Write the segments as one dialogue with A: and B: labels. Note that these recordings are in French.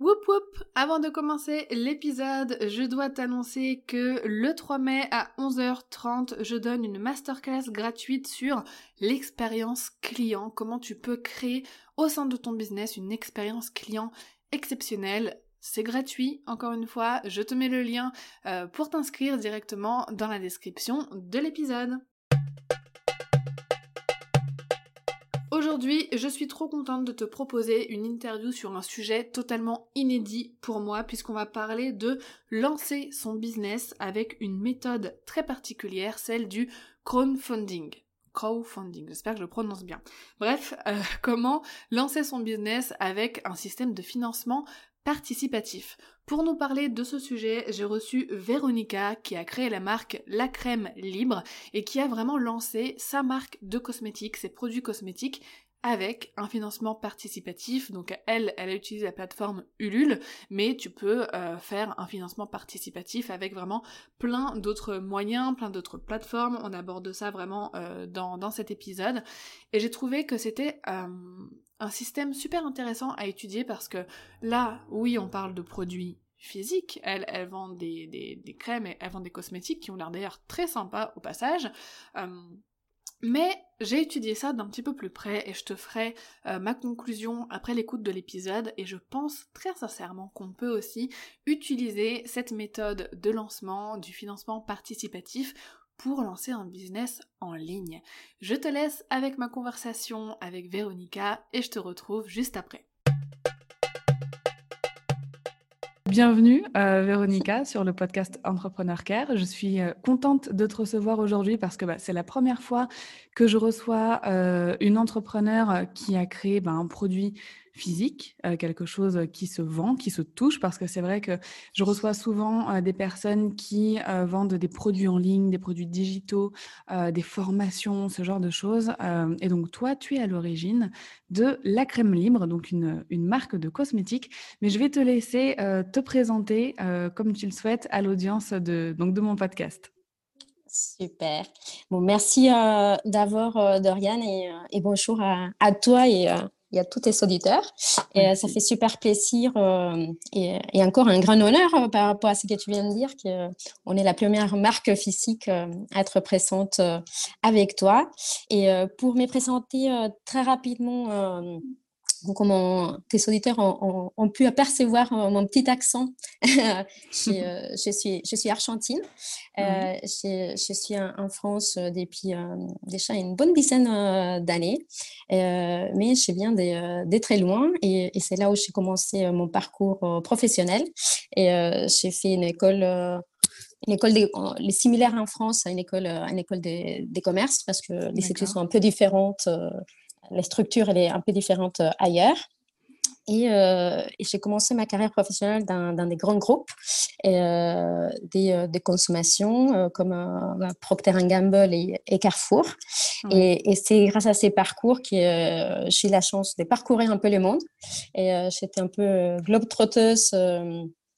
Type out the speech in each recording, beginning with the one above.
A: Whoop whoop Avant de commencer l'épisode, je dois t'annoncer que le 3 mai à 11h30, je donne une masterclass gratuite sur l'expérience client, comment tu peux créer au sein de ton business une expérience client exceptionnelle. C'est gratuit, encore une fois, je te mets le lien euh, pour t'inscrire directement dans la description de l'épisode. Aujourd'hui, je suis trop contente de te proposer une interview sur un sujet totalement inédit pour moi puisqu'on va parler de lancer son business avec une méthode très particulière, celle du crowdfunding crowdfunding, j'espère que je le prononce bien. Bref, euh, comment lancer son business avec un système de financement participatif. Pour nous parler de ce sujet, j'ai reçu Véronica qui a créé la marque La Crème Libre et qui a vraiment lancé sa marque de cosmétiques, ses produits cosmétiques avec un financement participatif. Donc elle, elle a utilisé la plateforme Ulule, mais tu peux euh, faire un financement participatif avec vraiment plein d'autres moyens, plein d'autres plateformes. On aborde ça vraiment euh, dans, dans, cet épisode. Et j'ai trouvé que c'était euh, un système super intéressant à étudier parce que là, oui, on parle de produits physiques, elle, elle vend des, crèmes et elle vend des cosmétiques qui ont l'air d'ailleurs très sympas au passage. Mais j'ai étudié ça d'un petit peu plus près et je te ferai euh, ma conclusion après l'écoute de l'épisode et je pense très sincèrement qu'on peut aussi utiliser cette méthode de lancement du financement participatif pour lancer un business en ligne. Je te laisse avec ma conversation avec Véronica et je te retrouve juste après. Bienvenue, euh, Véronica, sur le podcast Entrepreneur Care. Je suis euh, contente de te recevoir aujourd'hui parce que bah, c'est la première fois que je reçois euh, une entrepreneur qui a créé bah, un produit physique, euh, quelque chose qui se vend, qui se touche, parce que c'est vrai que je reçois souvent euh, des personnes qui euh, vendent des produits en ligne, des produits digitaux, des formations, ce genre de choses. et donc toi, tu es à l'origine de La Crème Libre, donc une, marque de cosmétiques. Mais je vais te laisser te présenter comme tu le souhaites à l'audience de, donc de mon podcast.
B: Super. Bon, merci d'abord, Doriane, et, et bonjour à, à toi et il y a tous tes auditeurs. Et euh, ça fait super plaisir euh, et, encore un grand honneur euh, par rapport à ce que tu viens de dire, qu'on est la première marque physique à être présente avec toi. Et pour me présenter très rapidement comment tes auditeurs ont, pu apercevoir euh, mon petit accent. Euh, je, suis, je suis argentine. Euh, je, suis en, France depuis déjà une bonne dizaine d'années, mais je viens de, très loin et, c'est là où j'ai commencé mon parcours professionnel. Et j'ai fait une école une école des, les similaires en France à une école, une école des, des commerces parce que les études sont un peu différentes la structure elle est un peu différente euh, ailleurs. Euh, et, j'ai commencé ma carrière professionnelle dans, des grands groupes euh, des, des, consommations comme Procter Gamble et, Carrefour. Et, c'est grâce à ces parcours que j'ai eu la chance de parcourir un peu le monde. Et j'étais un peu globe-trotteuse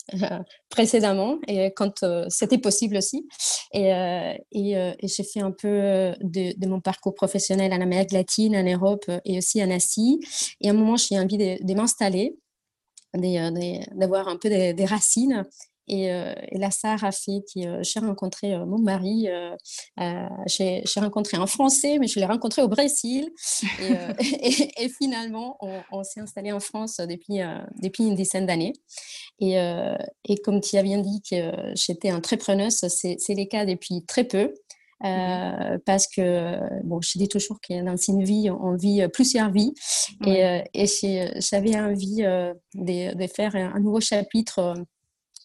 B: précédemment et quand euh, c'était possible aussi. Et, euh, euh, et, j'ai fait un peu de, mon parcours professionnel en Amérique latine, en Europe et aussi en Asie. Et à un moment, j'ai envie de m'installer, d'avoir un peu des racines et, euh, et, là, ça a fait que j'ai rencontré mon mari. j'ai rencontré un Français, mais je l'ai rencontré au Brésil. Et, et, finalement, on, s'est installé en France depuis, depuis une dizaine d'années. Et, comme tu as bien dit que j'étais entrepreneuse, c'est le cas depuis très peu. Euh, parce que, bon, je dis toujours que dans une vie, on vit plusieurs vies. Et, et j'avais envie de, de, faire un nouveau chapitre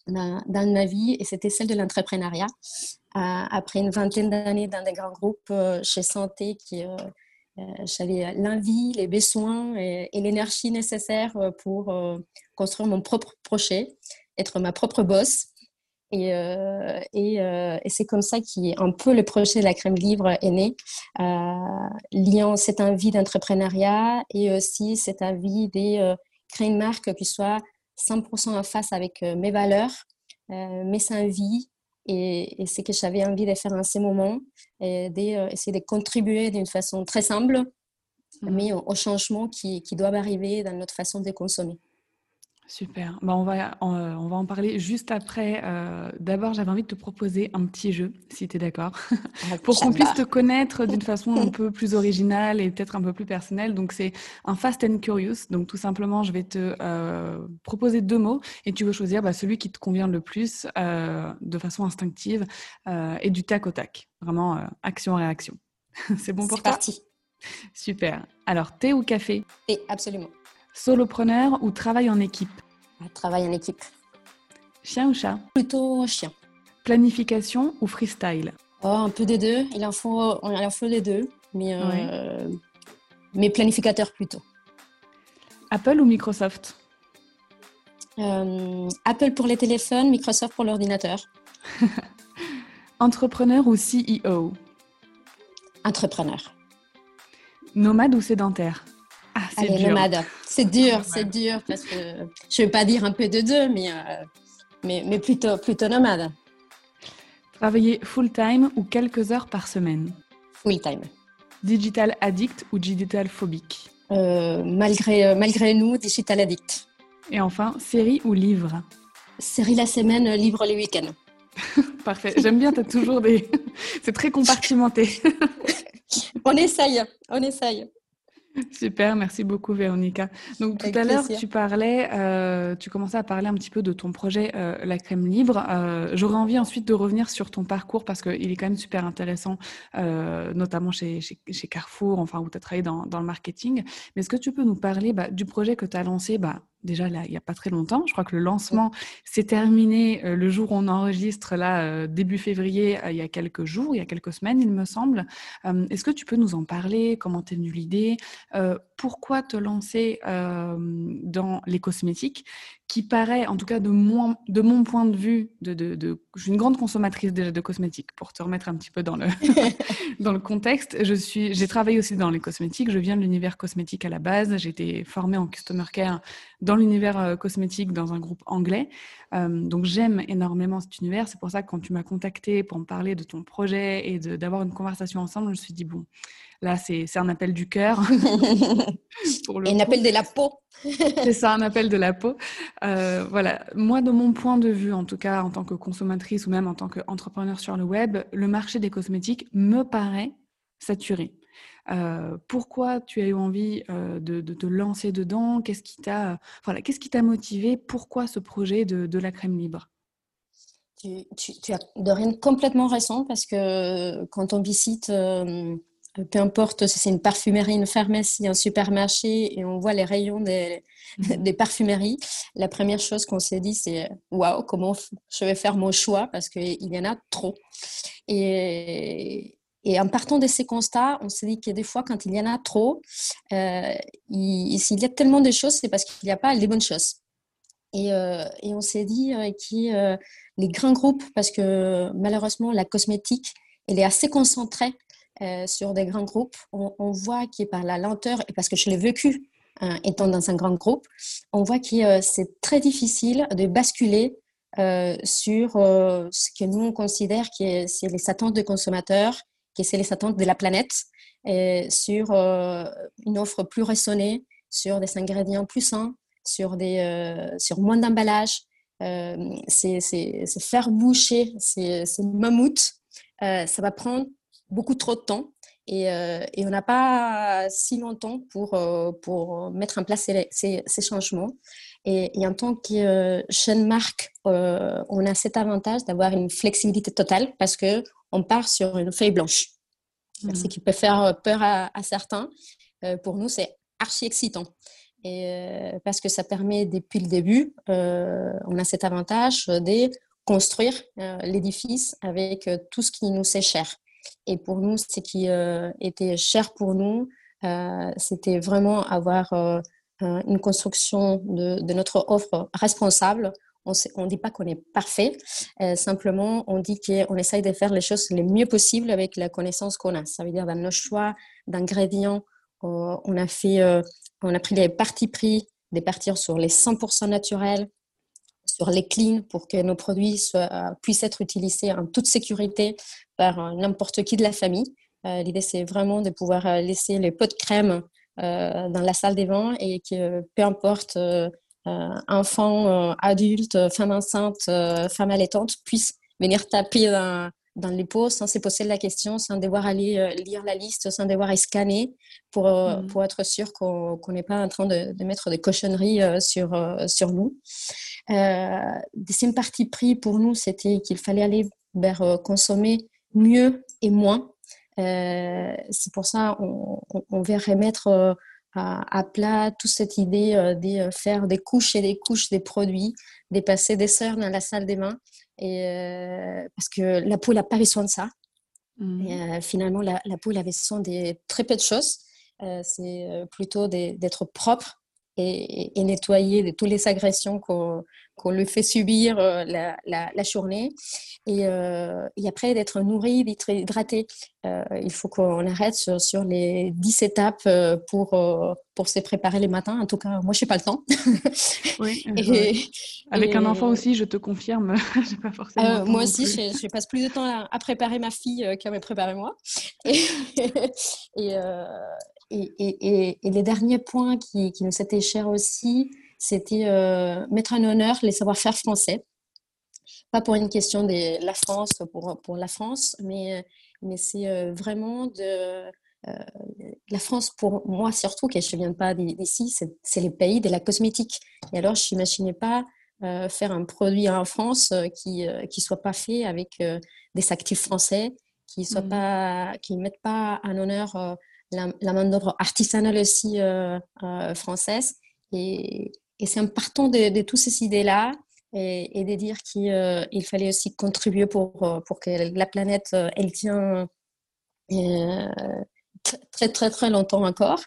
B: dans, ma vie, et c'était celle de l'entrepreneuriat. après une vingtaine d'années dans des grands groupes, j'ai senti que j'avais l'envie, les besoins et, l'énergie nécessaire pour construire mon propre projet, être ma propre boss. Et, euh, et, euh, c'est comme ça qu'un peu le projet de la crème livre est né, euh, liant cette envie d'entrepreneuriat et aussi cette envie de créer une marque qui soit 100% en face avec mes valeurs, mes envies et, et ce que j'avais envie de faire en ce moment, et d'essayer de contribuer d'une façon très simple, mmh. mais au, au changement qui, qui doit arriver dans notre façon de consommer.
A: Super. Bah, on, va, on, euh, on, va en parler juste après. Euh, D'abord, j'avais envie de te proposer un petit jeu, si tu es d'accord, ah, pour qu'on puisse te connaître d'une façon un peu plus originale et peut-être un peu plus personnelle. Donc, c'est un Fast and Curious. Donc, tout simplement, je vais te euh, proposer deux mots et tu veux choisir bah, celui qui te convient le plus euh, de façon instinctive et du tac au tac. Vraiment, action-réaction. c'est bon pour toi?
B: C'est parti.
A: Super. Alors, thé ou café?
B: Thé, absolument.
A: Solopreneur ou travail en équipe?
B: Travail en équipe.
A: Chien ou chat?
B: Plutôt chien.
A: Planification ou freestyle?
B: Oh, Un peu des deux. Il en faut, il en faut des deux. Mais, euh, mais planificateur plutôt.
A: Apple ou Microsoft?
B: Euh, Apple pour les téléphones, Microsoft pour l'ordinateur.
A: Entrepreneur ou CEO
B: Entrepreneur.
A: Nomade ou sédentaire?
B: Ah, c'est dur. nomade. C'est dur, c'est dur parce que je ne vais pas dire un peu de deux, mais, euh, mais, mais, plutôt, plutôt nomade.
A: Travailler full-time ou quelques heures par semaine?
B: Full-time.
A: Digital addict ou digital phobique?
B: Euh, malgré, euh, malgré nous, digital addict.
A: Et enfin, série ou livre?
B: Série la semaine, livre les week-ends.
A: Parfait. J'aime bien, tu as toujours des. C'est très compartimenté.
B: on essaye, on essaye.
A: Super, merci beaucoup Véronica. Donc tout à l'heure, tu parlais, euh, tu commençais à parler un petit peu de ton projet euh, La Crème Libre. Euh, j'aurais envie ensuite de revenir sur ton parcours parce qu'il est quand même super intéressant, notamment chez, chez, Carrefour, enfin où tu as travaillé dans, dans, le marketing. Mais est-ce que tu peux nous parler bah, du projet que tu as lancé bah, déjà là, il n'y a pas très longtemps. Je crois que le lancement s'est terminé euh, le jour où on enregistre, là, euh, début février, euh, il y a quelques jours, il y a quelques semaines, il me semble. Est-ce que tu peux nous en parler? Comment t'es venue l'idée? Pourquoi te lancer dans les cosmétiques qui paraît, en tout cas de, mon, de mon point de vue, de, de, de je suis une grande consommatrice déjà de cosmétiques, pour te remettre un petit peu dans le, dans le contexte. Je suis, j'ai travaillé aussi dans les cosmétiques, je viens de l'univers cosmétique à la base, j'ai été formée en customer care dans l'univers euh, cosmétique dans un groupe anglais. Euh, donc j'aime énormément cet univers, c'est pour ça que quand tu m'as contacté pour me parler de ton projet et d'avoir une conversation ensemble, je me suis dit, bon, Là, c'est un appel du cœur.
B: Et un appel de la peau.
A: c'est ça, un appel de la peau. Euh, voilà, moi, de mon point de vue, en tout cas, en tant que consommatrice ou même en tant qu'entrepreneur sur le web, le marché des cosmétiques me paraît saturé. Euh, pourquoi tu as eu envie euh, de, te lancer dedans? Qu'est-ce qui t'a voilà, qu'est-ce qui t'a motivé? Pourquoi ce projet de, la crème libre?
B: Tu, tu, as de rien complètement raison parce que quand on visite peu importe si c'est une parfumerie, une pharmacie, un supermarché, et on voit les rayons des, mhm. parfumeries, la première chose qu'on s'est dit, c'est waouh, comment je vais faire mon choix parce qu'il y en a trop. Et, et, en partant de ces constats, on s'est dit que des fois, quand il y en a trop, euh, il, y a tellement de choses, c'est parce qu'il n'y a pas les bonnes choses. Et, euh, et on s'est dit euh, que les grands groupes, parce que malheureusement, la cosmétique, elle est assez concentrée euh, sur des grands groupes, on, voit que par la lenteur, et parce que je l'ai vécu hein, étant dans un grand groupe, on voit que euh, c'est très difficile de basculer euh, sur ce que nous on considère que c'est les attentes des consommateurs, que c'est les attentes de la planète, et sur une offre plus raisonnée, sur des ingrédients plus sains, sur, des, sur moins d'emballage. c'est faire boucher ces, ces mammouths. ça va prendre beaucoup trop de temps et, euh, et on n'a pas si longtemps pour, euh, pour mettre en place ces, ces, changements. Et, en tant que euh, jeune marque, on a cet avantage d'avoir une flexibilité totale parce que on part sur une feuille blanche. C'est Ce qui peut faire peur à, certains. pour nous, c'est archi excitant. Et, parce que ça permet depuis le début, on a cet avantage de construire l'édifice avec tout ce qui nous est cher. Et pour nous, ce qui était cher pour nous, c'était vraiment avoir une construction de, notre offre responsable. On ne dit pas qu'on est parfait, euh, simplement on dit qu'on essaye de faire les choses le mieux possible avec la connaissance qu'on a. Ça veut dire dans nos choix d'ingrédients, euh, on, a euh, on a pris les parties pris de partir sur les 100% naturels, sur les clean pour que nos produits puissent être utilisés en toute sécurité par n'importe qui de la famille. L'idée, c'est vraiment de pouvoir laisser les pots de crème euh, dans la salle des vins et que peu importe euh, euh, enfant, adulte, femme enceinte, femme allaitante puisse venir taper dans, dans les pots sans se poser la question, sans devoir aller lire la liste, sans devoir scanner pour, mm. pour être sûr qu'on n'est pas en train de, de mettre des cochonneries sur, sur nous. deuxième partie pris pour nous, c'était qu'il fallait aller vers consommer mieux et moins. Euh, c'est pour ça qu'on on, veut remettre euh, à, plat toute cette idée euh, de faire des couches et des couches des produits, de passer des heures dans la salle des mains, et, parce que la peau n'a pas besoin de ça. Mmh. finalement, la, peau a besoin de très peu de choses. c'est plutôt d'être propre et, et, nettoyer de toutes les agressions qu'on qu'on lui fait subir euh, la, la, journée. Et, euh, et après, d'être nourri, d'être hydraté. Euh, il faut qu'on arrête sur, sur, les 10 étapes pour, pour se préparer les matins. En tout cas, moi, je n'ai pas le temps.
A: Oui, Avec un enfant aussi, je te confirme,
B: pas forcément moi aussi, je, je, passe plus de temps à, préparer ma fille qu'à me préparer moi. Et, et, et, et, les derniers points qui, qui nous étaient chers aussi, c'était euh, mettre en honneur les savoir-faire français. Pas pour une question de la France, pour, pour la France, mais, mais c'est euh, vraiment de euh, la France, pour moi surtout, que je ne viens pas d'ici, c'est les pays de la cosmétique. Et alors, je n'imaginais pas faire un produit en France qui ne soit pas fait avec des actifs français, qui ne mmh. pas, qui mettent pas en honneur la, la main-d'œuvre artisanale aussi française. Et, et c'est en partant de, toutes ces idées-là et, de dire qu'il euh, fallait aussi contribuer pour, euh, pour que la planète, euh, elle tient très, très, très longtemps encore,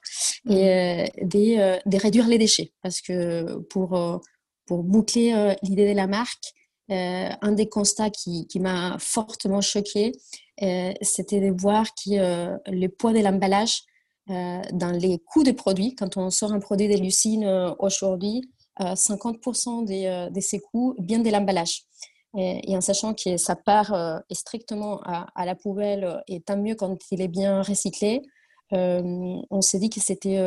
B: et mmh. de, réduire les déchets. Parce que pour, pour boucler l'idée de la marque, un des constats qui, qui m'a fortement choqué, c'était de voir que le poids de l'emballage euh, dans les coûts des produits. Quand on sort un produit de l'usine euh, aujourd'hui, 50% euh, de, ces coûts viennent de l'emballage. Et, en sachant que ça part strictement à, la poubelle, et tant mieux quand il est bien recyclé, on s'est dit que c'était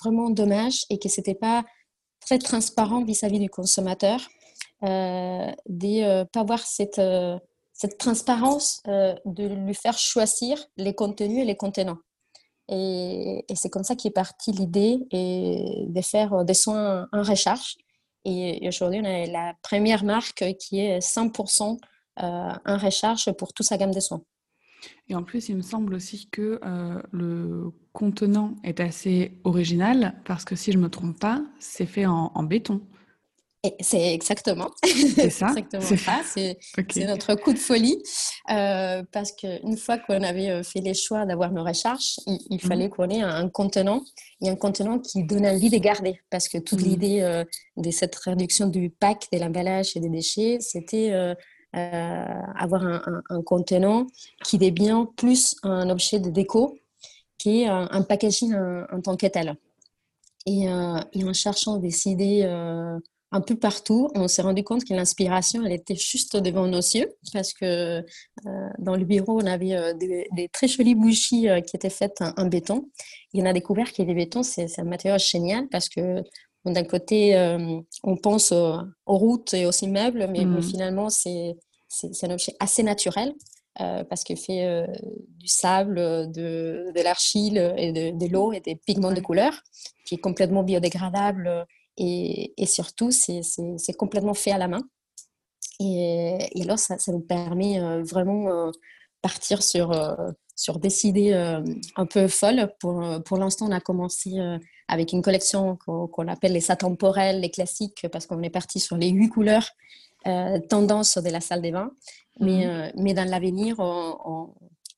B: vraiment dommage et que ce n'était pas très transparent vis-à-vis du consommateur de ne pas avoir cette, cette transparence de lui faire choisir les contenus et les contenants. Et, c'est comme ça qu'est partie l'idée de faire des soins en recharge. Et aujourd'hui, on a la première marque qui est 100% euh, en recharge pour toute sa gamme de soins.
A: Et en plus, il me semble aussi que euh, le contenant est assez original parce que si je ne me trompe pas, c'est fait en béton.
B: C'est exactement. C'est ça? C'est C'est notre coup de folie. Euh, parce qu'une fois qu'on avait euh, fait les choix d'avoir nos recharges, il, mhm. fallait qu'on ait un, contenant et un contenant qui donne envie de garder. Parce que toute mhm. l'idée euh, de cette réduction du pack, de l'emballage et des déchets, c'était avoir un, contenant qui devient plus un objet de déco qui est un, packaging en, tant que tel. Et, et en cherchant des idées un peu partout. On s'est rendu compte que l'inspiration, elle était juste devant nos yeux parce que euh, dans le bureau, on avait euh, des, très jolies bougies euh, qui étaient faites en, béton. Il y en a découvert que les bétons, c'est un matériau génial parce que d'un côté, on pense aux, routes et aux immeubles, mais, mmh. finalement, c'est un objet assez naturel. parce qu'il fait du sable, de, de l'argile et de, de l'eau et des pigments de couleur, qui est complètement biodégradable et, surtout, c'est complètement fait à la main. Et, alors, ça, ça nous permet euh, vraiment euh, partir sur, sur des idées un peu folles. Pour, pour l'instant, on a commencé avec une collection qu'on appelle les atemporels, les classiques, parce qu'on est parti sur les huit couleurs tendance de la salle des vins. Mais, mmh. mais dans l'avenir, on,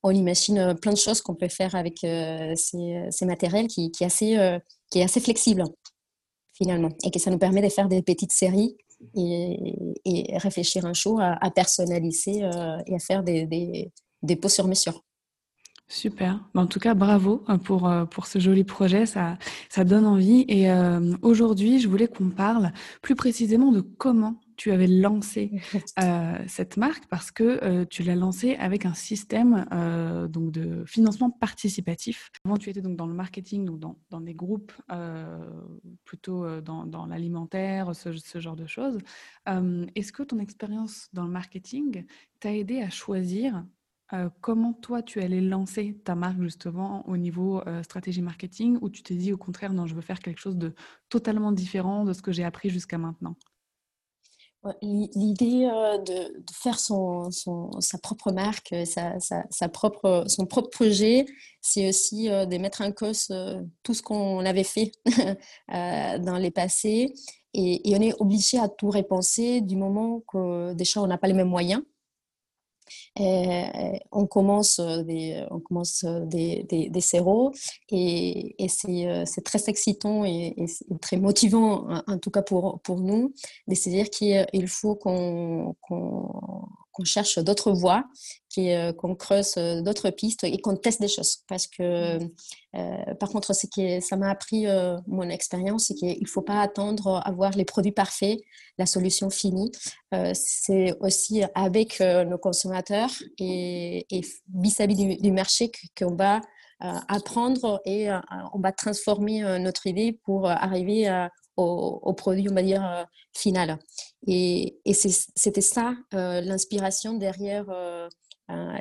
B: on, imagine plein de choses qu'on peut faire avec ces, ces, matériels qui, qui, est assez, qui est assez flexible finalement et que ça nous permet de faire des petites séries et, réfléchir un jour à, personnaliser euh, et à faire des, des, pots sur mesure.
A: Super. En tout cas, bravo euh, pour, euh, pour ce joli projet. Ça, ça donne envie. Et aujourd'hui, je voulais qu'on parle plus précisément de comment tu avais lancé euh, cette marque parce que euh, tu l'as lancée avec un système euh, donc de financement participatif. Avant, tu étais donc dans le marketing, donc dans, dans des groupes plutôt dans, dans l'alimentaire, ce, ce, genre de choses. Est-ce que ton expérience dans le marketing t'a aidé à choisir comment toi tu allais lancer ta marque justement au niveau stratégie marketing ou tu t'es dit au contraire non je veux faire quelque chose de totalement différent de ce que j'ai appris jusqu'à maintenant?
B: L'idée euh, de, faire son, sa propre marque, euh, sa, sa, propre, son propre projet, c'est aussi euh, de mettre en cause tout ce qu'on avait fait dans les passés. Et, et, on est obligé à tout repenser du moment que déjà on n'a pas les mêmes moyens. Euh, on commence des, on commence des, des, des et, et c'est très excitant et, très motivant, en, tout cas pour, pour nous, de se dire qu'il faut qu'on qu'on cherche d'autres voies, euh, qu'on creuse euh, d'autres pistes et qu'on teste des choses. Parce que, euh, par contre, ce que ça m'a appris mon expérience, c'est qu'il ne faut pas attendre avoir les produits parfaits, la solution finie. c'est aussi avec nos consommateurs et, vis-à-vis du, marché qu'on va apprendre et on va transformer notre idée pour arriver à, au, produit, on va dire, euh, final. Et, c'était ça euh, l'inspiration derrière euh,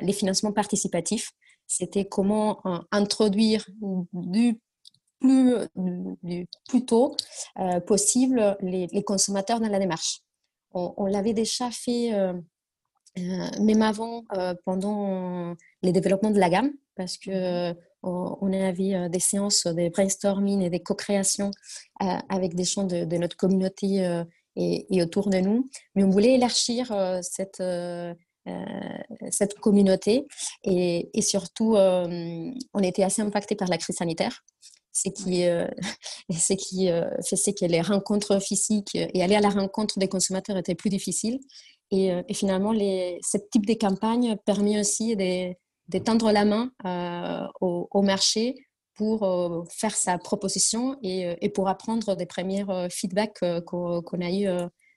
B: les financements participatifs. C'était comment introduire du plus, du plus tôt possible les, consommateurs dans la démarche. On, l'avait déjà fait même avant, pendant les développements de la gamme, parce que mmh on avait euh, des séances de brainstorming et des co-créations euh, avec des gens de, notre communauté euh, et, autour de nous. Mais on voulait élargir cette, cette communauté et, surtout, on était assez impacté par la crise sanitaire ce qui, ce qui faisait que les rencontres physiques et aller à la rencontre des consommateurs était plus difficile. Et, finalement, les, ce type de campagne permet aussi de, d'étendre la main euh, au, marché pour euh, faire sa proposition et, euh, pour apprendre des premiers feedbacks qu'on a eu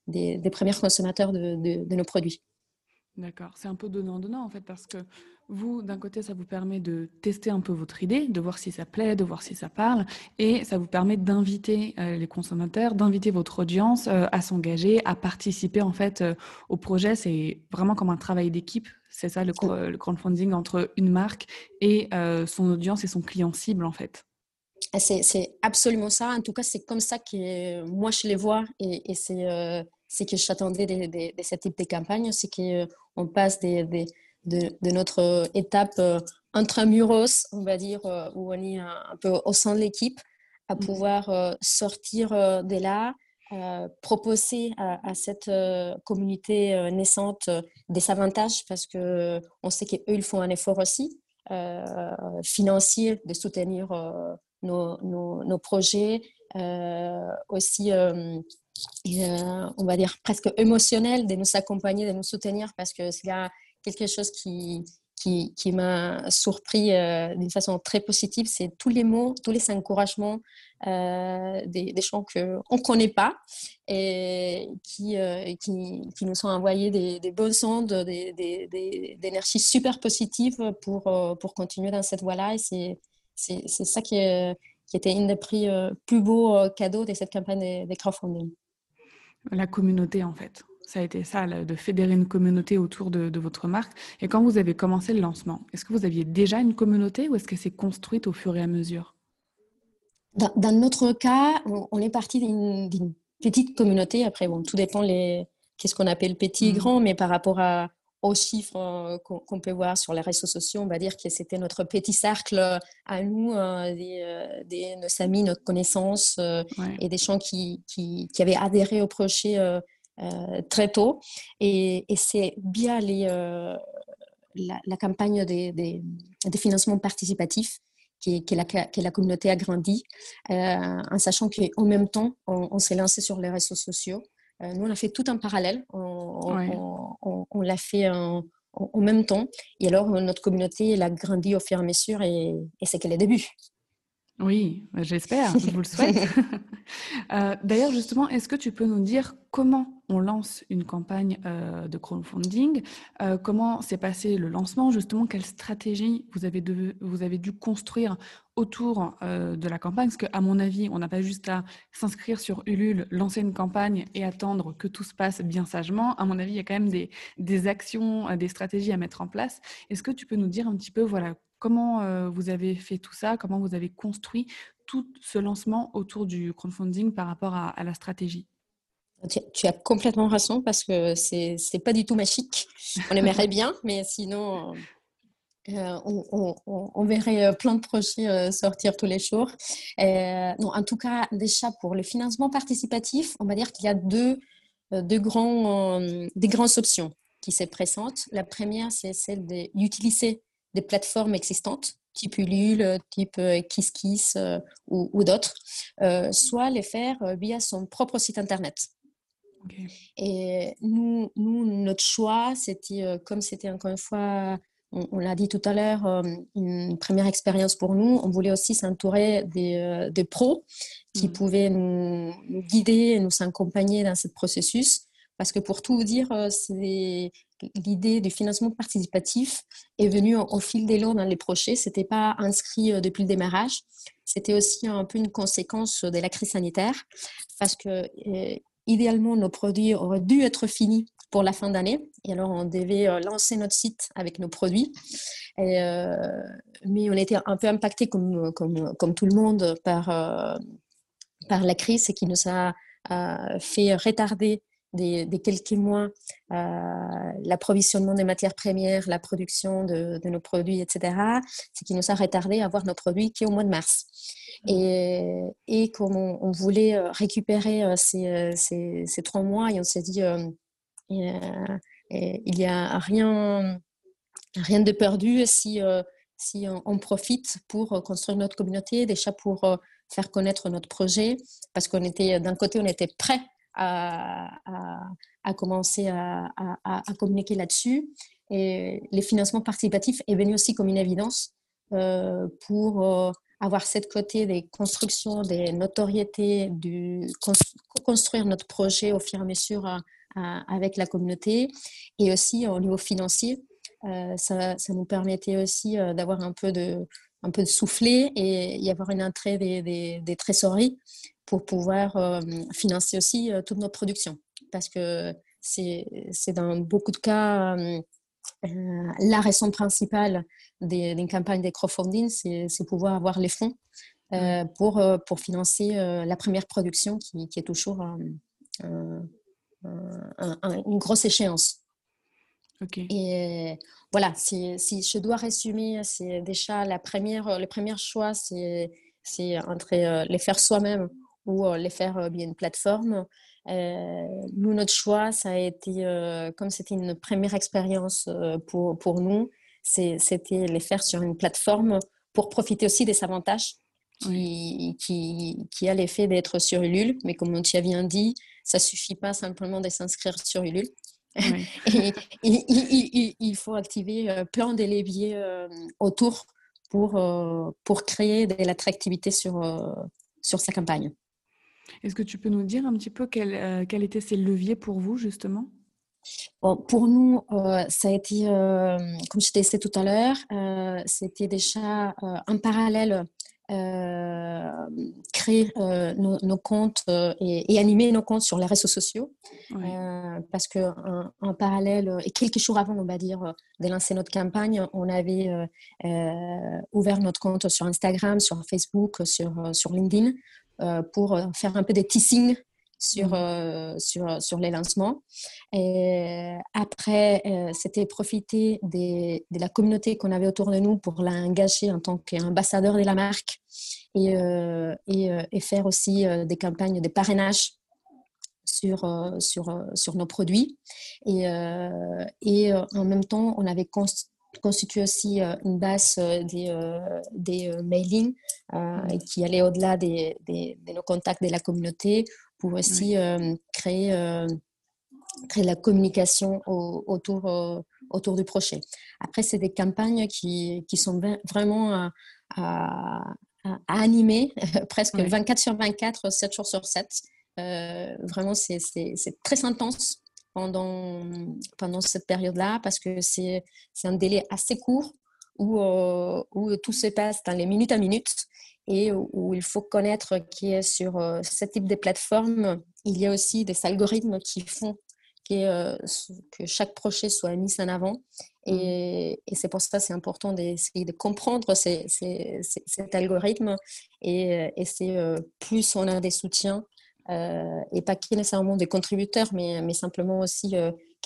B: des, des, premiers consommateurs de, de, nos produits.
A: D'accord, c'est un peu donnant-donnant en fait parce que vous, d'un côté, ça vous permet de tester un peu votre idée, de voir si ça plaît, de voir si ça parle, et ça vous permet d'inviter les consommateurs, d'inviter votre audience à s'engager, à participer en fait au projet. C'est vraiment comme un travail d'équipe. C'est ça le, le, crowdfunding entre une marque et euh, son audience et son client cible en fait.
B: Ah, c'est absolument ça. En tout cas, c'est comme ça que moi je les vois et, et c'est euh, que j'attendais de, de, de, ce type de campagne. C'est qu'on passe de, de, notre étape euh, intramuros, on va dire, où on est un, peu au sein de l'équipe, à mmh. pouvoir sortir de là, euh, proposer à, cette euh, communauté euh, naissante des avantages parce que on sait qu'eux ils font un effort aussi financier de soutenir nos, nos, projets aussi on va dire presque émotionnel de nous accompagner de nous soutenir parce que c'est quelque chose qui qui, m'a surpris d'une façon très positive, c'est tous les mots, tous les encouragements euh, des, des, gens qu'on ne connaît pas et qui, euh, qui, qui, nous sont envoyés des, des bonnes sondes, des, d'énergie super positive pour, euh, pour continuer dans cette voie-là. Et c'est, c'est, c'est ça qui, était une des prix plus beaux cadeaux de cette campagne de, crowdfunding.
A: La communauté, en fait. Ça a été ça, de fédérer une communauté autour de, de, votre marque. Et quand vous avez commencé le lancement, est-ce que vous aviez déjà une communauté ou est-ce que c'est construite au fur et à mesure?
B: Dans, notre cas, on, est parti d'une petite communauté. Après, bon, tout dépend les qu'est-ce qu'on appelle petit et mmh. grand, mais par rapport à, aux chiffres qu'on peut voir sur les réseaux sociaux, on va dire que c'était notre petit cercle à nous, des, des, nos amis, notre connaissance et des gens qui, qui, qui, avaient adhéré au projet très tôt. Et, et c'est bien les, la, campagne des, des, des, financements participatifs que, que, la, que la communauté a grandi, en sachant qu'en même temps, on s'est lancé sur les réseaux sociaux. Euh, nous, on a fait tout en parallèle. On, l'a fait en, même temps. Et alors, notre communauté, elle a grandi au fur et à mesure et, et c'est que les débuts.
A: Oui, j'espère, je vous le souhaite. Euh, d'ailleurs, justement, est-ce que tu peux nous dire comment on lance une campagne euh, de crowdfunding. Euh, Comment s'est passé le lancement? Justement, quelle stratégie vous avez, vous dû construire autour de la campagne? Parce qu'à mon avis, on n'a pas juste à s'inscrire sur Ulule, lancer une campagne et attendre que tout se passe bien sagement. À mon avis, il y a quand même des, des actions, des stratégies à mettre en place. Est-ce que tu peux nous dire un petit peu voilà, Comment vous avez fait tout ça? Comment vous avez construit tout ce lancement autour du crowdfunding par rapport à, la stratégie?
B: Tu, as complètement raison parce que c'est n'est pas du tout magique. On aimerait bien, mais sinon, on, verrait plein de projets sortir tous les jours. non, en tout cas, déjà pour le financement participatif, on va dire qu'il y a deux, deux grands, des grandes options qui se présentent. La première, c'est celle d'utiliser des plateformes existantes, type Ulule, type euh, KissKiss euh, ou, ou d'autres, euh, soit les faire via son propre site internet. Et nous, nous, notre choix, c'était, comme c'était encore une fois, on, l'a dit tout à l'heure, une première expérience pour nous, on voulait aussi s'entourer des, des, pros qui mm. pouvaient nous, nous, guider et nous accompagner dans ce processus. Parce que pour tout vous dire, l'idée du financement participatif est venue au, fil des lots dans les projets. C'était pas inscrit euh, depuis le démarrage. C'était aussi un peu une conséquence de la crise sanitaire parce que euh, idéalement nos produits auraient dû être finis pour la fin d'année. Et alors, on devait euh, lancer notre site avec nos produits. mais on était un peu impacté, comme, comme, tout le monde, par, par la crise qui nous a fait retarder des, quelques mois euh, l'approvisionnement des matières premières, la production de, nos produits, etc., ce qui nous a retardé à avoir nos produits qu'au mois de mars. Mmh. Et, et comme on, voulait euh, récupérer euh, ces, ces, trois mois, et on s'est dit, il n'y a rien, rien de perdu si, si on, profite pour construire notre communauté, déjà pour faire connaître notre projet, parce qu'on était, d'un côté, on était prêt à, commencer à, communiquer là-dessus. Et les financements participatifs est venu aussi comme une évidence euh, pour euh, avoir cette côté des constructions, des notoriétés, du construire notre projet au fur et à mesure avec la communauté et aussi au niveau financier. Euh, ça, nous permettait aussi d'avoir un peu de un souffler et y avoir une entrée des, des, des trésoreries pour pouvoir euh, financer aussi euh, toute notre production. Parce que c'est dans beaucoup de cas euh, la raison principale d'une campagne de crowdfunding, c'est pouvoir avoir les fonds pour, pour financer la première production qui, qui est toujours une grosse échéance. Et voilà, si je dois résumer, c'est déjà la première, le premier choix, c'est entre les faire soi-même ou les faire via une plateforme. Nous, notre choix, ça a été, comme c'était une première expérience pour, pour nous, c'était les faire sur une plateforme pour profiter aussi des avantages qui, qui, qui a l'effet d'être sur Ulule. Mais comme on t'y a bien dit, ça suffit pas simplement de s'inscrire sur Ulule. et, il, faut activer plein de leviers autour pour, pour créer de l'attractivité sur, sur sa campagne.
A: Est-ce que tu peux nous dire un petit peu quels euh, étaient ces leviers pour vous, justement?
B: Pour nous, euh, ça a été, euh, comme je t'ai dit tout à l'heure, c'était déjà un parallèle créer nos, comptes et, animer nos comptes sur les réseaux sociaux. parce qu'en en, parallèle, et quelques jours avant, on va dire, de lancer notre campagne, on avait ouvert notre compte sur Instagram, sur Facebook, sur, sur LinkedIn. euh, pour euh, faire un peu des teasing sur, mmh. sur, sur les lancements. Et après, c'était profiter des, de la communauté qu'on avait autour de nous pour l'engager en tant qu'ambassadeur de la marque et, et, et faire aussi des campagnes de parrainage sur, sur, sur nos produits. Et, et en même temps, on avait constitué aussi une base des, des mailings mmh. qui allait au-delà des, des, de nos contacts de la communauté pour aussi créer, créer la communication autour, autour du projet. Après, c'est des campagnes qui, qui sont vraiment à, animer presque 24 sur 24, 7 jours sur 7. vraiment, c'est très intense pendant, pendant cette période-là parce que c'est un délai assez court où, où tout se passe dans les minutes à minutes et où il faut connaître que sur euh, ce type de plateforme, il y a aussi des algorithmes qui font que, euh, que chaque projet soit mis en avant. Mmh. Et, c'est pour ça que c'est important d'essayer de comprendre cet algorithme. Et, et c'est euh, plus on a des soutiens, et pas nécessairement des contributeurs, mais, mais simplement aussi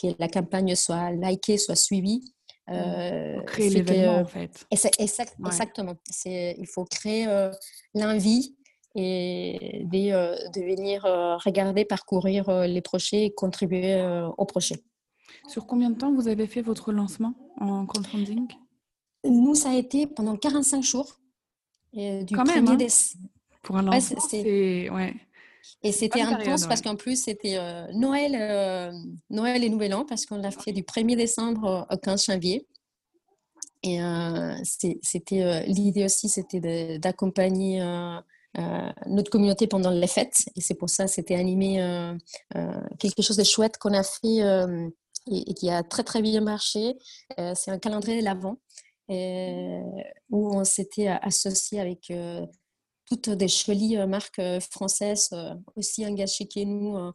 B: que la campagne soit likée, soit suivie.
A: Mmh. Euh, créer l'événement, en fait.
B: Exactement. Il faut créer euh, l'envie et de, de venir euh, regarder, parcourir les projets et contribuer au projet.
A: Sur combien de temps vous avez fait votre lancement en crowdfunding?
B: Nous, ça a été pendant 45 jours.
A: Et du Quand même, hein. Pour un lancement, c'est... Ouais.
B: Et c'était intense parce qu'en plus, c'était Noël, Noël et Nouvel An parce qu'on l'a fait du 1er décembre au 15 janvier. Et c'était l'idée aussi, c'était d'accompagner notre communauté pendant les fêtes. Et c'est pour ça c'était animé quelque chose de chouette qu'on a fait et, qui a très très bien marché. c'est un calendrier de l'Avent où on s'était associé avec toutes des jolies euh, marques euh, françaises euh, aussi engagées que nous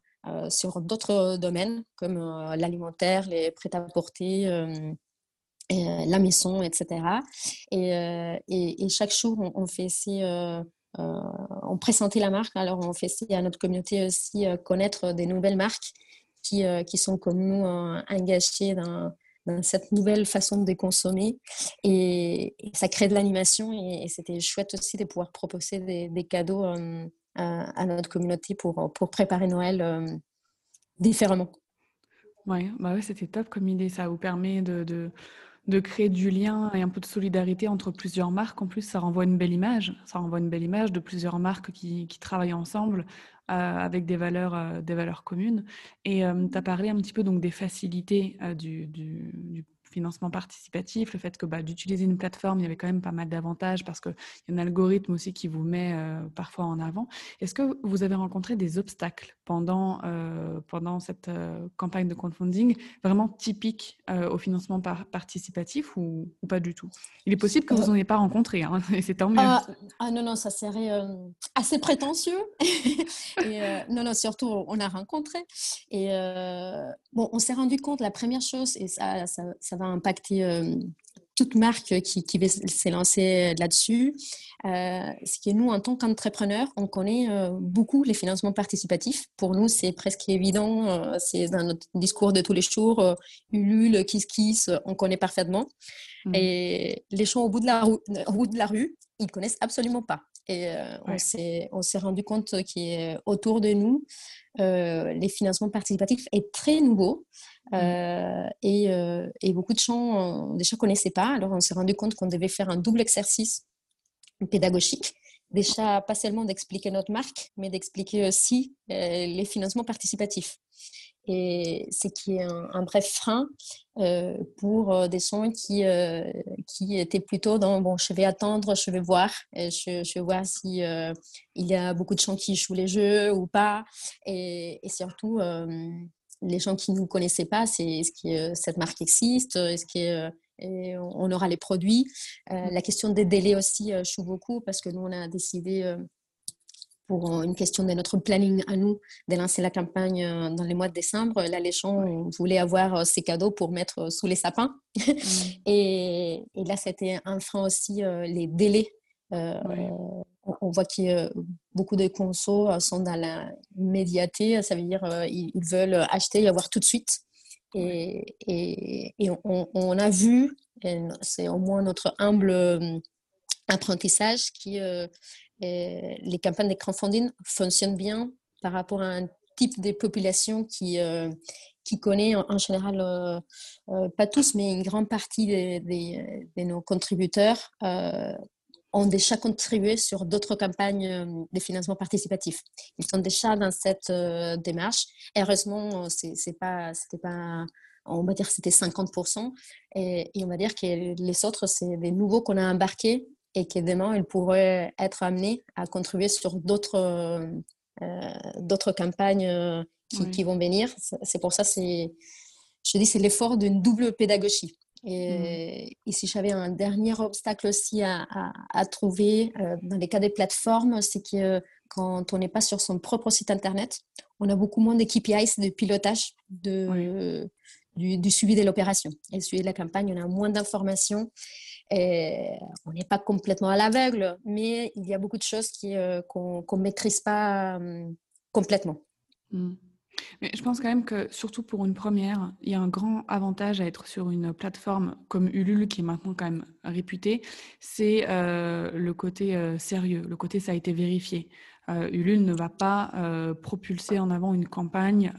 B: sur d'autres domaines comme l'alimentaire, les prêt-à-porter. la maison, etc. Et, chaque jour, on, fait aussi, on présentait la marque, alors on fait aussi à notre communauté aussi connaître des nouvelles marques qui sont comme nous engagées dans, cette nouvelle façon de consommer. Et, ça crée de l'animation et, c'était chouette aussi de pouvoir proposer des, cadeaux euh, à, notre communauté pour, pour préparer Noël euh, différemment.
A: Oui, bah ouais, c'était top comme idée. Ça vous permet de, de, créer du lien et un peu de solidarité entre plusieurs marques. En plus, ça renvoie une belle image. Ça renvoie une belle image de plusieurs marques qui, qui travaillent ensemble euh, avec des valeurs, euh, des valeurs communes. Et tu as parlé un petit peu donc des facilités euh, du financement participatif, le fait que bah, d'utiliser une plateforme, il y avait quand même pas mal d'avantages parce qu'il y a un algorithme aussi qui vous met euh, parfois en avant. Est-ce que vous avez rencontré des obstacles pendant, euh, pendant cette euh, campagne de crowdfunding vraiment typiques au financement participatif ou, pas du tout? Il est possible que vous n'en ayez pas rencontré, hein, et c'est tant mieux.
B: Ah, ah, non, non, ça serait assez prétentieux. et, non, non, surtout, on a rencontré. Et bon, on s'est rendu compte, la première chose, et ça, ça, ça va impacter euh, toute marque qui, qui veut s'élancer là-dessus. Euh, ce qui est nous, en tant qu'entrepreneurs, on connaît euh, beaucoup les financements participatifs. Pour nous, c'est presque évident. Euh, c'est dans notre discours de tous les jours. Ulule, Kiss Kiss, on connaît parfaitement. Mmh. Et les gens au bout de la, rue, au bout de la rue, ils connaissent absolument pas. Et on s'est rendu compte qu'autour de nous, les financements participatifs est très nouveau. Mmh. Euh, et, euh, et, beaucoup de gens déjà connaissaient pas. Alors on s'est rendu compte qu'on devait faire un double exercice pédagogique. Déjà, pas seulement d'expliquer notre marque, mais d'expliquer aussi euh, les financements participatifs. Et c'est qui est un, bref frein pour des gens qui, qui étaient plutôt dans bon, je vais attendre, je vais voir, je, vais voir si il y a beaucoup de gens qui jouent les jeux ou pas. Et surtout, les gens qui ne nous connaissaient pas, c'est est-ce que euh, cette marque existe, est-ce qu'on aura les produits. Euh, la question des délais aussi euh, joue beaucoup parce que nous, on a décidé, pour une question de notre planning à nous, de lancer la campagne dans les mois de décembre. Là, les gens voulaient avoir ces cadeaux pour mettre sous les sapins. Mmh. et, là, c'était un frein aussi, les délais on, voit que beaucoup de consos sont dans la médiaté, ça veut dire ils, veulent acheter et avoir tout de suite. Et, et, on, a vu, c'est au moins notre humble apprentissage, que les campagnes de crowdfunding fonctionnent bien par rapport à un type de population qui, qui connaît en, général, euh, euh, pas tous, mais une grande partie de, nos contributeurs euh, ont déjà contribué sur d'autres campagnes de financement participatif. Ils sont déjà dans cette démarche. heureusement, c'est pas, c'était pas, on va dire c'était 50%. Et, et, on va dire que les autres, c'est des nouveaux qu'on a embarqués et que demain, ils pourraient être amenés à contribuer sur d'autres, d'autres campagnes qui, vont venir. C'est pour ça, c'est, je dis, c'est l'effort d'une double pédagogie. Et, mmh. si j'avais un dernier obstacle aussi à, à, trouver euh, dans les cas des plateformes, c'est que quand on n'est pas sur son propre site internet, on a beaucoup moins de KPIs de pilotage de, du, suivi de l'opération. Et suivi de la campagne, on a moins d'informations. Et on n'est pas complètement à l'aveugle, mais il y a beaucoup de choses euh, qu'on ne maîtrise pas complètement.
A: Mmh. Mais je pense quand même que, surtout pour une première, il y a un grand avantage à être sur une plateforme comme Ulule, qui est maintenant quand même réputée, c'est euh, le côté euh, sérieux, le côté ça a été vérifié. Euh, Ulule ne va pas propulser en avant une campagne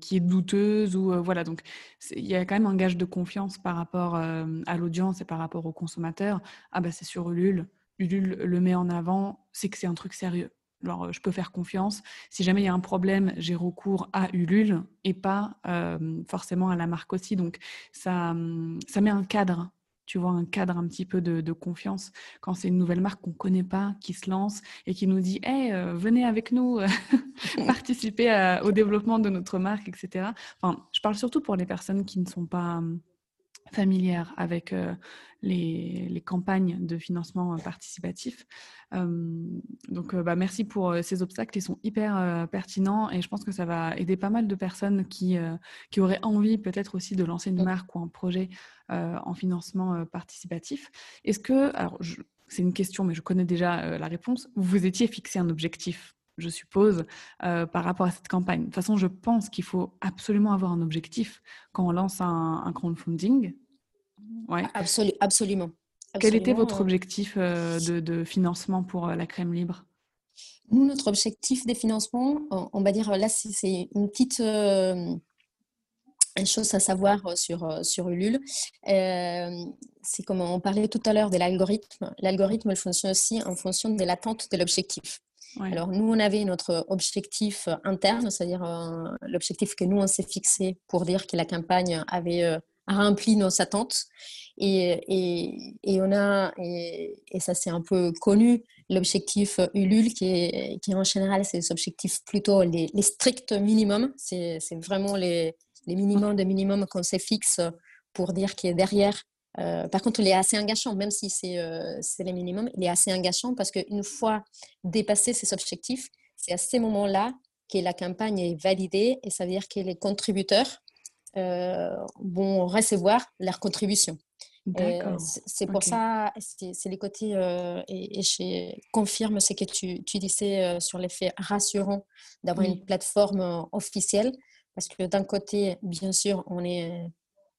A: qui est douteuse ou voilà. Donc il y a quand même un gage de confiance par rapport à l'audience et par rapport aux consommateurs. Ah bah c'est sur Ulule, Ulule le met en avant, c'est que c'est un truc sérieux. Alors, euh, je peux faire confiance. Si jamais il y a un problème, j'ai recours à Ulule et pas euh, forcément à la marque aussi. Donc, ça, ça met un cadre, tu vois, un cadre un petit peu de, confiance quand c'est une nouvelle marque qu'on ne connaît pas, qui se lance et qui nous dit Hey, euh, venez avec nous participer au développement de notre marque, etc. Enfin, je parle surtout pour les personnes qui ne sont pas familières avec les, les, campagnes de financement participatif. donc, bah, merci pour ces obstacles, ils sont hyper pertinents et je pense que ça va aider pas mal de personnes qui, qui auraient envie peut-être aussi de lancer une marque ou un projet en financement participatif. Est-ce que, alors c'est une question, mais je connais déjà la réponse, vous vous étiez fixé un objectif je suppose, par rapport à cette campagne. De toute façon, je pense qu'il faut absolument avoir un objectif quand on lance un, un crowdfunding.
B: Ouais. absolument.
A: Quel était votre objectif euh, de, financement pour euh, la crème libre?
B: Nous, notre objectif des financements, on va dire, là, c'est une petite euh, chose à savoir sur, sur Ulule. c'est comme on parlait tout à l'heure de l'algorithme. L'algorithme fonctionne aussi en fonction de l'attente de l'objectif. Alors, nous, on avait notre objectif interne, c'est-à-dire l'objectif que nous, on s'est fixé pour dire que la campagne avait rempli nos attentes. Et, et, on a, et, ça c'est un peu connu, l'objectif Ulule qui est, qui en général, c'est des objectifs plutôt les, stricts minimums. C'est vraiment les, les minimums de minimums qu'on se fixe pour dire que derrière, euh, par contre, il est assez engageant, même si c'est euh, les minimums, il est assez engageant parce qu'une fois dépassé ces objectifs, c'est à ces moments-là que la campagne est validée et ça veut dire que les contributeurs euh, vont recevoir leur contribution. C'est pour ça, c'est les côtés, euh, et, je confirme ce que tu, tu disais euh, sur l'effet rassurant d'avoir une plateforme officielle, parce que d'un côté, bien sûr, on est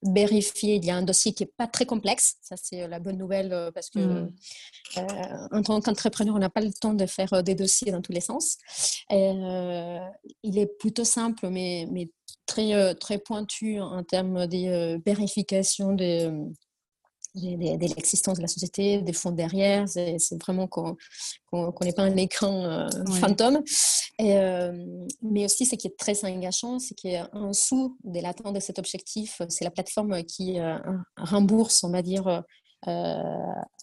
B: vérifié, il y a un dossier qui n'est pas très complexe, ça c'est la bonne nouvelle, parce que mmh. en tant qu'entrepreneur, on n'a pas le temps de faire des dossiers dans tous les sens. il est plutôt simple, mais, mais très, euh, très pointu en termes de euh, vérification de, de, l'existence de la société, des fonds derrière. C'est vraiment qu'on n'est pas un écran euh, fantôme. Et, mais aussi, ce qui est très engageant, c'est qu'en dessous de l'atteinte de cet objectif, c'est la plateforme qui rembourse, on va dire,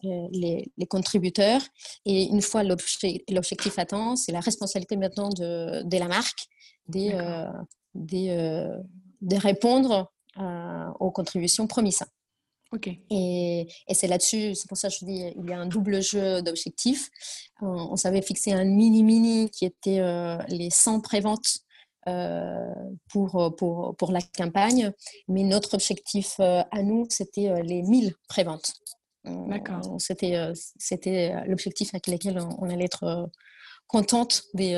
B: les, les, contributeurs. Et une fois l'objectif atteint, c'est la responsabilité maintenant de, de la marque euh, de, répondre euh, aux contributions promises. Et, et c'est là-dessus, c'est pour ça que je dis, il y a un double jeu d'objectifs. On, s'avait fixé un mini-mini qui était euh, les 100 préventes pour, pour, pour, la campagne, mais notre objectif à nous, c'était les 1000 préventes. D'accord. C'était c'était l'objectif avec lequel on, allait être contente des,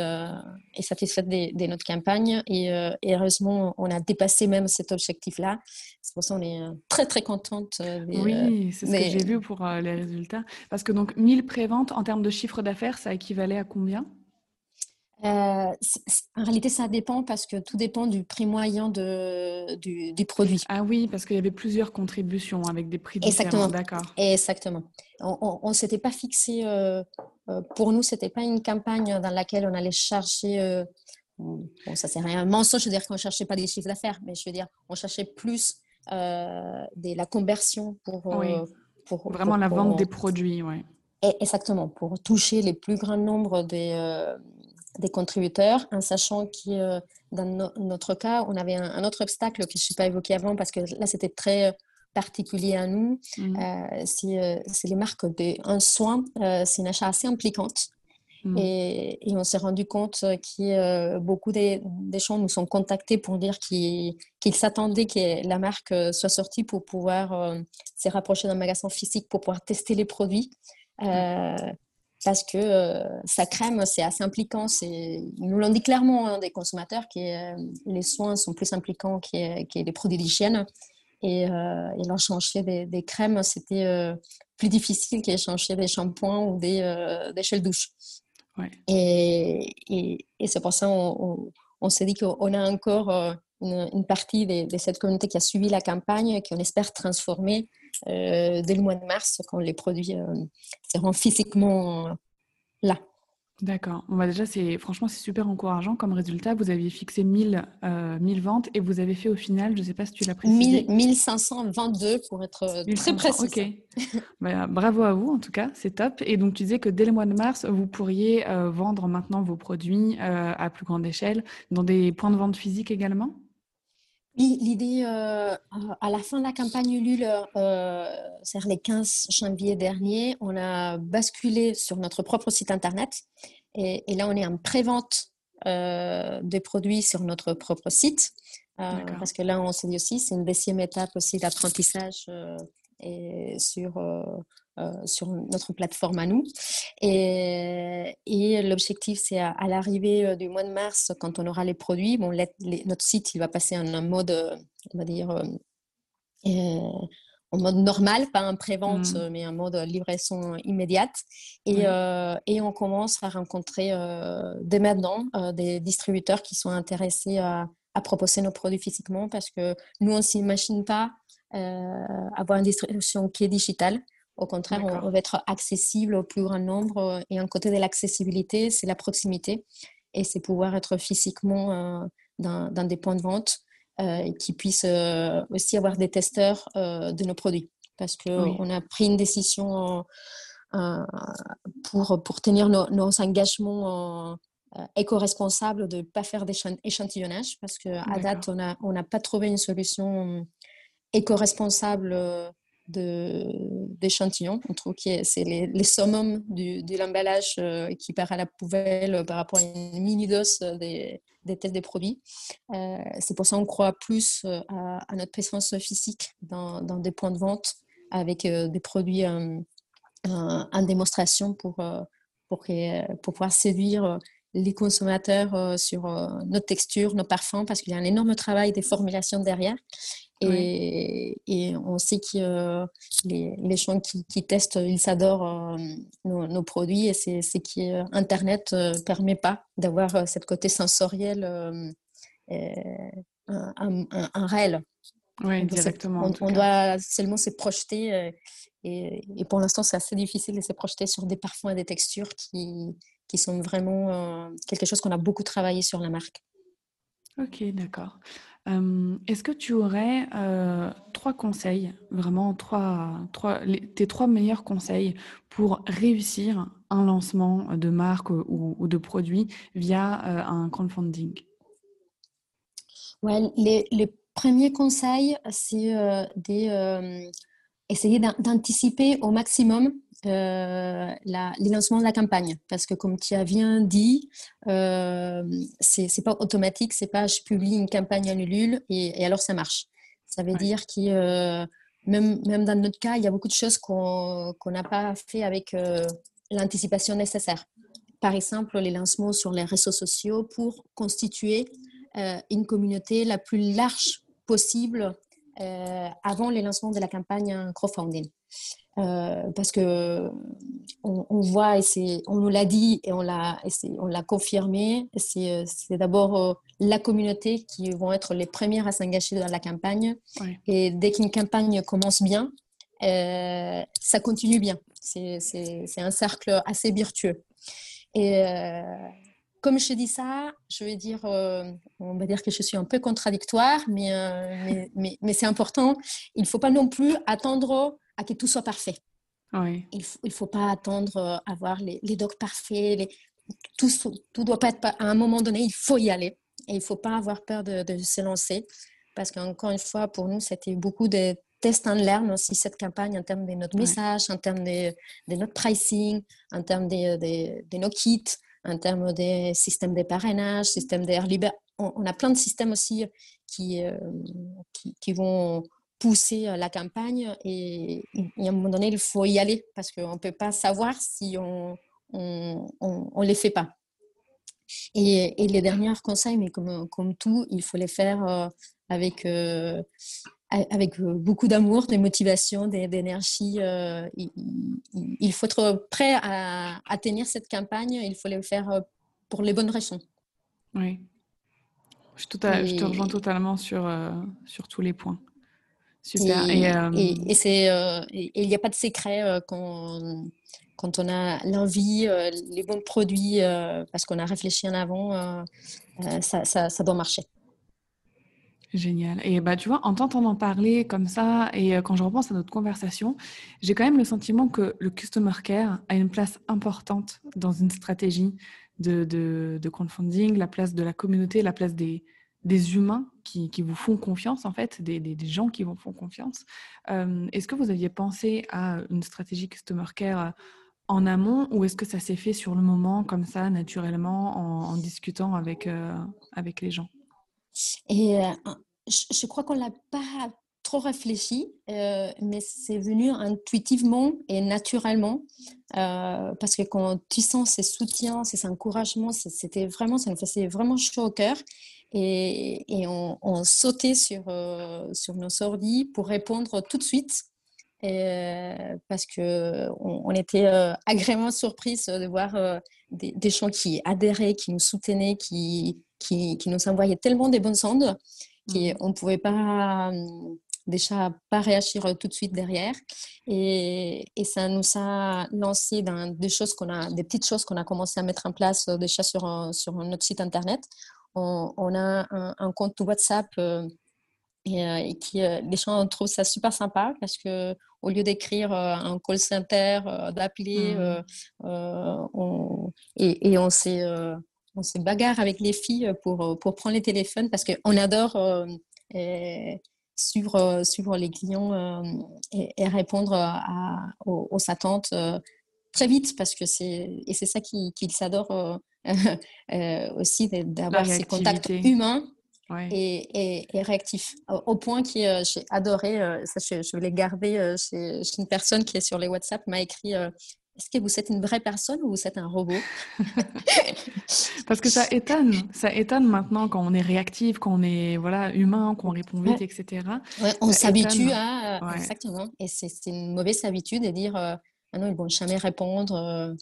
B: et satisfaite de, notre campagne. Et, heureusement, on a dépassé même cet objectif-là. C'est pour ça qu'on est très, très contente.
A: oui, c'est ce que j'ai vu pour les résultats. Parce que donc, 1000 préventes en termes de chiffre d'affaires, ça équivalait à combien?
B: Euh, en réalité, ça dépend parce que tout dépend du prix moyen de, du, produit.
A: Ah oui, parce qu'il y avait plusieurs contributions avec des prix différents.
B: Exactement. D'accord. Exactement. On ne s'était pas fixé, euh, euh, pour nous, ce n'était pas une campagne dans laquelle on allait chercher, bon, ça c'est rien un mensonge, je veux dire qu'on ne cherchait pas des chiffres d'affaires, mais je veux dire, on cherchait plus de la conversion pour,
A: pour Vraiment la vente des produits, oui.
B: Exactement, pour toucher les plus grands nombres des, des contributeurs, en sachant que euh, dans notre cas, on avait un, autre obstacle que je ne suis pas évoqué avant parce que là, c'était très euh, particulier à nous. Mmh. Euh, c'est les marques d'un soin, c'est une achat assez impliquante. Mmh. Et, on s'est rendu compte que beaucoup des, gens nous sont contactés pour dire qu'ils s'attendaient que la marque soit sortie pour pouvoir se rapprocher d'un magasin physique pour pouvoir tester les produits. Parce que euh, sa crème, c'est assez impliquant. Ils nous l'ont dit clairement, hein, des consommateurs, que euh, les soins sont plus impliquants que, les produits d'hygiène. Et, euh, et des, crèmes, c'était plus difficile qu'échanger des shampoings ou des, des gels douche. Et, et, c'est pour ça qu'on on, s'est dit qu'on a encore une, partie de, de, cette communauté qui a suivi la campagne et qu'on espère transformer euh, dès le mois de mars quand les produits euh, seront physiquement euh, là.
A: D'accord. Bon, bah déjà, c'est franchement, c'est super encourageant comme résultat. Vous aviez fixé 1000, 1000 ventes et vous avez fait au final, je ne sais pas si tu l'as précisé.
B: 1522 pour être très précis.
A: Ok. Bah, bravo à vous, en tout cas, c'est top. Et donc, tu disais que dès le mois de mars, vous pourriez vendre maintenant vos produits à plus grande échelle dans des points de vente physiques également?
B: L'idée, euh, à la fin de la campagne Ulule, euh, c'est-à-dire les 15 janvier dernier, on a basculé sur notre propre site internet. Et, là, on est en pré-vente euh, des produits sur notre propre site. parce que là, on s'est dit aussi, c'est une deuxième étape aussi d'apprentissage et sur euh, sur notre plateforme à nous. Et, et l'objectif, c'est à, l'arrivée euh, du mois de mars, quand on aura les produits, bon, notre site, il va passer en un mode, euh, on va dire, en mode normal, pas en pré-vente, mmh. mais en mode livraison immédiate. Et, et on commence à rencontrer dès maintenant des distributeurs qui sont intéressés à, à, proposer nos produits physiquement parce que nous, on ne s'imagine pas avoir une distribution qui est digitale. Au contraire, on, veut être accessible au plus grand nombre. Et un côté de l'accessibilité, c'est la proximité. Et c'est pouvoir être physiquement euh, dans, des points de vente euh, qui puissent euh, aussi avoir des testeurs de nos produits. Parce qu'on a pris une décision pour, pour tenir nos, engagements éco-responsables de ne pas faire d'échantillonnage. Parce qu'à date, on n'a on pas trouvé une solution éco-responsable d'échantillons. On trouve que c'est les, les, summums du, de l'emballage euh, qui part à la poubelle euh, par rapport à une mini-dose des, des, tests des produits. Euh, c'est pour ça qu'on croit plus à, notre présence physique dans, dans, des points de vente avec des produits en, démonstration pour, pour, pour pouvoir séduire les consommateurs sur nos textures, nos parfums, parce qu'il y a un énorme travail des formulations derrière. Et, et, on sait que euh, les, les, gens qui, qui testent, ils s'adorent euh, nos, produits et c'est ce que Internet ne euh, permet pas d'avoir cette côté sensoriel, un, un, réel.
A: Oui, directement.
B: On, doit seulement se projeter et, et, pour l'instant, c'est assez difficile de se projeter sur des parfums et des textures qui, qui sont vraiment quelque chose qu'on a beaucoup travaillé sur la marque.
A: Ok, d'accord. Est-ce que tu aurais trois conseils, vraiment trois, trois, tes trois meilleurs conseils pour réussir un lancement de marque ou, de produit via un crowdfunding?
B: Ouais, les, les, premiers conseils, c'est d'essayer d'anticiper au maximum euh, la, les lancements de la campagne. Parce que comme tu as bien dit, euh, c'est pas automatique, c'est pas je publie une campagne en Ulule et, et alors ça marche. Ça veut dire que euh, même, même dans notre cas, il y a beaucoup de choses qu'on n'a pas fait avec l'anticipation nécessaire. Par exemple, les lancements sur les réseaux sociaux pour constituer une communauté la plus large possible avant les lancements de la campagne crowdfunding. Euh, parce que on, voit et on nous l'a dit et on l'a on l'a confirmé. C'est d'abord euh, la communauté qui vont être les premières à s'engager dans la campagne. Et dès qu'une campagne commence bien euh, ça continue bien. C'est un cercle assez virtueux et comme je dis ça, je vais dire, on va dire que je suis un peu contradictoire, mais, mais, mais, mais c'est important. Il ne faut pas non plus attendre à que tout soit parfait. Il ne faut, pas attendre à euh, avoir les, les docs parfaits. Les, tout ne doit pas être à un moment donné, il faut y aller. Et il ne faut pas avoir peur de, de se lancer. Parce qu'encore une fois, pour nous, c'était beaucoup de tests and learn aussi, cette campagne, en termes de notre message, en termes de, de, notre pricing, en termes de, de, nos kits, en termes des systèmes de parrainage, système d'air libre. On, a plein de systèmes aussi qui, euh, qui, qui vont pousser la campagne et, à un moment donné, il faut y aller parce qu'on ne peut pas savoir si on ne les fait pas. Et, et, les derniers conseils, mais comme, comme tout, il faut les faire avec, avec beaucoup d'amour, de motivation, d'énergie. il, faut être prêt à, à, tenir cette campagne, il faut le faire pour les bonnes raisons.
A: Oui, je, je te rejoins totalement sur, sur tous les points.
B: Super. Et, euh, c'est, euh, il n'y a pas de secret euh, quand, quand on a l'envie, les bons produits, parce qu'on a réfléchi en avant, ça, ça, ça, doit marcher.
A: Génial. Et bah, tu vois, en t'entendant parler comme ça, et quand je repense à notre conversation, j'ai quand même le sentiment que le customer care a une place importante dans une stratégie de, crowdfunding, la place de la communauté, la place des, humains qui, qui, vous font confiance, en fait, des, des, gens qui vous font confiance. Euh, est-ce que vous aviez pensé à une stratégie Customer Care euh, en amont ou est-ce que ça s'est fait sur le moment, comme ça, naturellement, en, discutant avec, euh, avec les gens?
B: Et je, crois qu'on ne l'a pas trop réfléchi, mais c'est venu intuitivement et naturellement. parce que quand tu sens ces soutiens, ces encouragements, c'était vraiment, ça nous faisait vraiment chaud au cœur et, on, sautait sur, euh, sur nos sordis pour répondre tout de suite. Euh, parce qu'on on était euh, agréablement surprise de voir des, des, gens qui adhéraient, qui nous soutenaient, qui, qui, qui nous envoyaient tellement des bonnes sondes qu'on ne pouvait pas déjà pas réagir tout de suite derrière. Et, et ça nous a lancé dans des choses qu'on a, des petites choses qu'on a commencé à mettre en place déjà sur, sur notre site internet on, a un, compte WhatsApp euh, euh, et, qui, euh, les gens trouvent ça super sympa parce que au lieu d'écrire un call center, d'appeler, mmh. et, on s'est on s'est bagarre avec les filles pour, pour prendre les téléphones parce qu'on adore suivre, suivre les clients et, répondre aux, attentes très vite parce que c'est et c'est ça qu'ils s'adorent euh, aussi d'avoir ces contacts humains et, et, réactifs. Au, point que euh, j'ai adoré, euh, ça je, je, vais les garder chez, une personne qui est sur les WhatsApp, m'a écrit est-ce que vous êtes une vraie personne ou vous êtes un robot?
A: Parce que ça étonne, ça étonne maintenant quand on est réactif, quand on est voilà humain, qu'on répond vite, etc.
B: on s'habitue à exactement, et c'est une mauvaise habitude de dire ah non ils vont jamais répondre.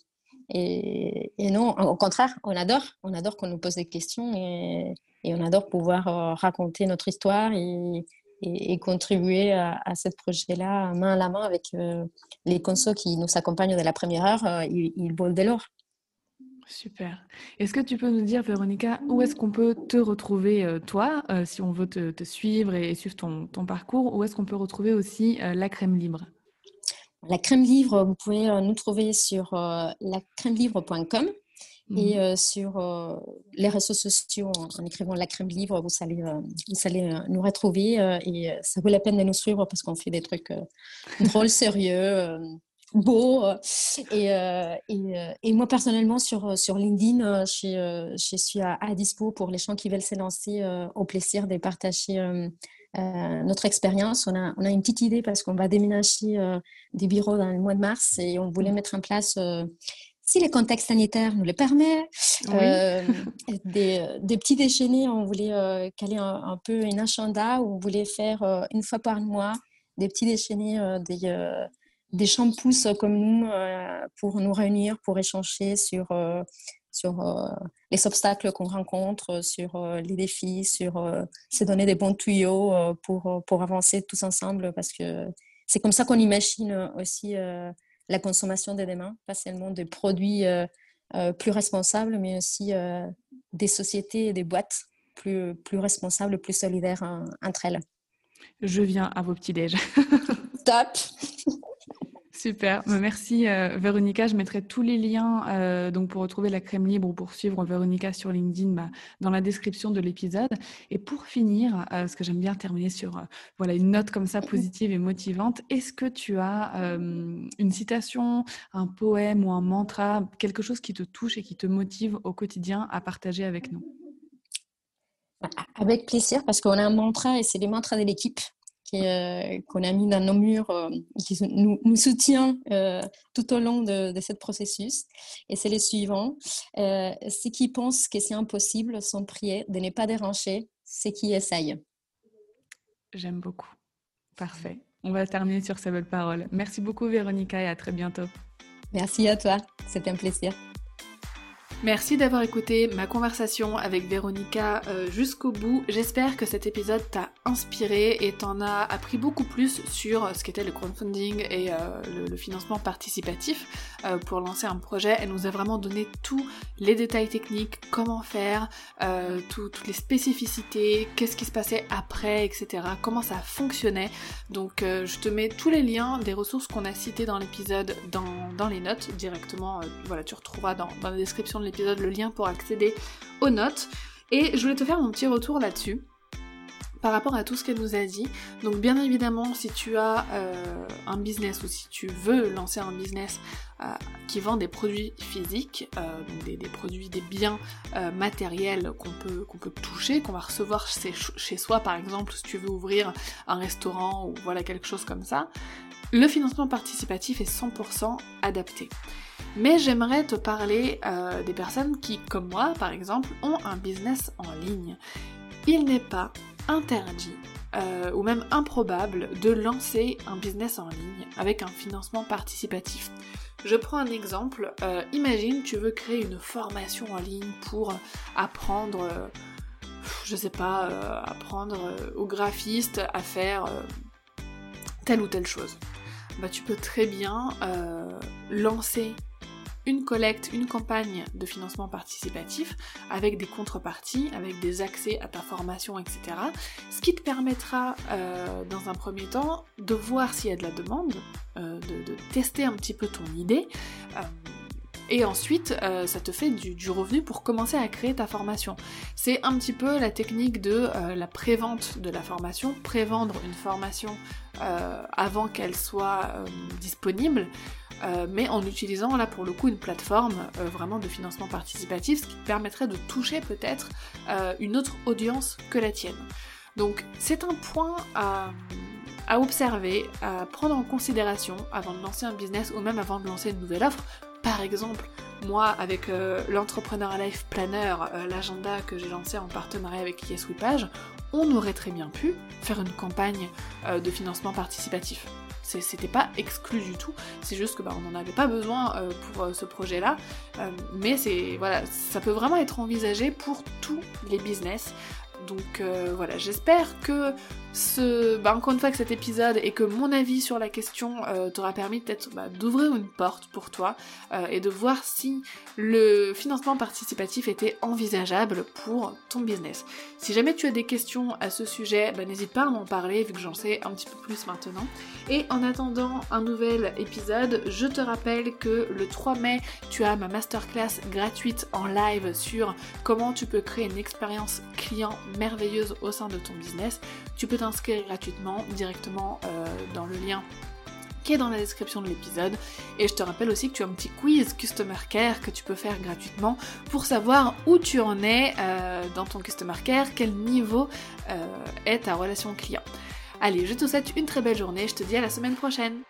B: Et, non, au contraire, on adore. On adore qu'on nous pose des questions et, on adore pouvoir euh, raconter notre histoire et, contribuer à, ce projet-là main à la main avec euh, les consos qui nous accompagnent de la première heure. Euh, ils, ils volent de l'or.
A: Super. Est-ce que tu peux nous dire, Véronica, où est-ce qu'on peut te retrouver, toi, si on veut te, suivre et suivre ton, ton parcours Où est-ce qu'on peut retrouver aussi la crème libre?
B: La crème livre, vous pouvez euh, nous trouver sur euh, et mhm. euh, sur les réseaux sociaux en, écrivant la crème livre, vous allez, vous allez nous retrouver et ça vaut la peine de nous suivre parce qu'on fait des trucs drôles, sérieux, beaux. Et, et, moi personnellement sur, sur LinkedIn, je, je suis à, à, dispo pour les gens qui veulent se lancer au plaisir de partager notre expérience. On a, on a une petite idée parce qu'on va déménager des bureaux dans le mois de mars et on voulait mettre en place si le contexte sanitaire nous le permet, des, des, petits déjeuners, on voulait caler un, peu une agenda où on voulait faire une fois par mois des petits déjeuners, des, des shampoos comme nous pour nous réunir, pour échanger sur, sur euh, les obstacles qu'on rencontre, sur euh, les défis, sur euh, se donner des bons tuyaux pour, pour avancer tous ensemble parce que c'est comme ça qu'on imagine aussi la consommation de demain, pas seulement des produits plus responsables, mais aussi des sociétés et des boîtes plus, plus responsables, plus solidaires entre elles.
A: Je viens à vos petits déj.
B: Top
A: Super, bah, merci euh, Véronica. Je mettrai tous les liens euh, donc pour retrouver la crème libre ou pour suivre Véronica sur LinkedIn bah, dans la description de l'épisode. Et pour finir, euh, parce que j'aime bien terminer sur voilà une note comme ça positive et motivante, est-ce que tu as une citation, un poème ou un mantra, quelque chose qui te touche et qui te motive au quotidien à partager avec nous?
B: Avec plaisir, parce qu'on a un mantra et c'est les mantras de l'équipe. Euh, qu'on a mis dans nos murs, euh, qui nous, nous soutient euh, tout au long de, de ce processus. Et c'est le suivant. ceux qui pensent que c'est impossible sont priés de ne pas déranger ceux qui essayent.
A: J'aime beaucoup. Parfait. On va terminer sur ces belles paroles. Merci beaucoup Véronica et à très bientôt.
B: Merci à toi. C'était un plaisir.
A: Merci d'avoir écouté ma conversation avec Véronica euh, jusqu'au bout. J'espère que cet épisode t'a inspiré et t'en a appris beaucoup plus sur ce qu'était le crowdfunding et euh, le, financement participatif euh, pour lancer un projet. Elle nous a vraiment donné tous les détails techniques, comment faire, toutes les spécificités, qu'est-ce qui se passait après, etc. Comment ça fonctionnait. Donc je te mets tous les liens des ressources qu'on a citées dans l'épisode dans, les notes directement. voilà, tu retrouveras dans, dans la description de l'épisode le lien pour accéder aux notes. Et je voulais te faire mon petit retour là-dessus par rapport à tout ce qu'elle nous a dit. Donc bien évidemment, si tu as euh, un business ou si tu veux lancer un business euh, qui vend des produits physiques, euh, des, produits, des biens matériels qu'on peut, qu'on peut toucher, qu'on va recevoir chez, chez, soi par exemple, si tu veux ouvrir un restaurant ou voilà quelque chose comme ça, le financement participatif est 100% adapté. Mais j'aimerais te parler euh, des personnes qui, comme moi par exemple, ont un business en ligne. Il n'est pas interdit euh, ou même improbable de lancer un business en ligne avec un financement participatif. Je prends un exemple, euh, imagine tu veux créer une formation en ligne pour apprendre, je sais pas, apprendre aux graphistes à faire telle ou telle chose. Bah, tu peux très bien lancer une collecte, une campagne de financement participatif avec des contreparties, avec des accès à ta formation, etc. Ce qui te permettra euh, dans un premier temps de voir s'il y a de la demande, euh, de, tester un petit peu ton idée. Euh, et ensuite, ça te fait du, du, revenu pour commencer à créer ta formation. C'est un petit peu la technique de la prévente de la formation, prévendre une formation avant qu'elle soit disponible. Euh, mais en utilisant là pour le coup une plateforme euh, vraiment de financement participatif, ce qui permettrait de toucher peut-être euh, une autre audience que la tienne. Donc c'est un point à, observer, à prendre en considération avant de lancer un business ou même avant de lancer une nouvelle offre. Par exemple, moi avec l'Entrepreneur Life Planner, l'agenda que j'ai lancé en partenariat avec YesWePage, on aurait très bien pu faire une campagne de financement participatif. C'était pas exclu du tout, c'est juste que bah, on n'en avait pas besoin euh, pour euh, ce projet-là, euh, mais c'est voilà, ça peut vraiment être envisagé pour tous les business. Donc voilà, j'espère que ce, bah, encore une fois que cet épisode et que mon avis sur la question euh, t'aura permis peut-être bah, d'ouvrir une porte pour toi euh, et de voir si le financement participatif était envisageable pour ton business. Si jamais tu as des questions à ce sujet, bah, n'hésite pas à m'en parler vu que j'en sais un petit peu plus maintenant. Et en attendant un nouvel épisode, je te rappelle que le 3 mai, tu as ma masterclass gratuite en live sur comment tu peux créer une expérience client merveilleuse au sein de ton business. Tu peux t'inscrire gratuitement directement euh, dans le lien qui est dans la description de l'épisode. Et je te rappelle aussi que tu as un petit quiz Customer Care que tu peux faire gratuitement pour savoir où tu en es euh, dans ton Customer Care, quel niveau euh, est ta relation client. Allez, je te souhaite une très belle journée, je te dis à la semaine prochaine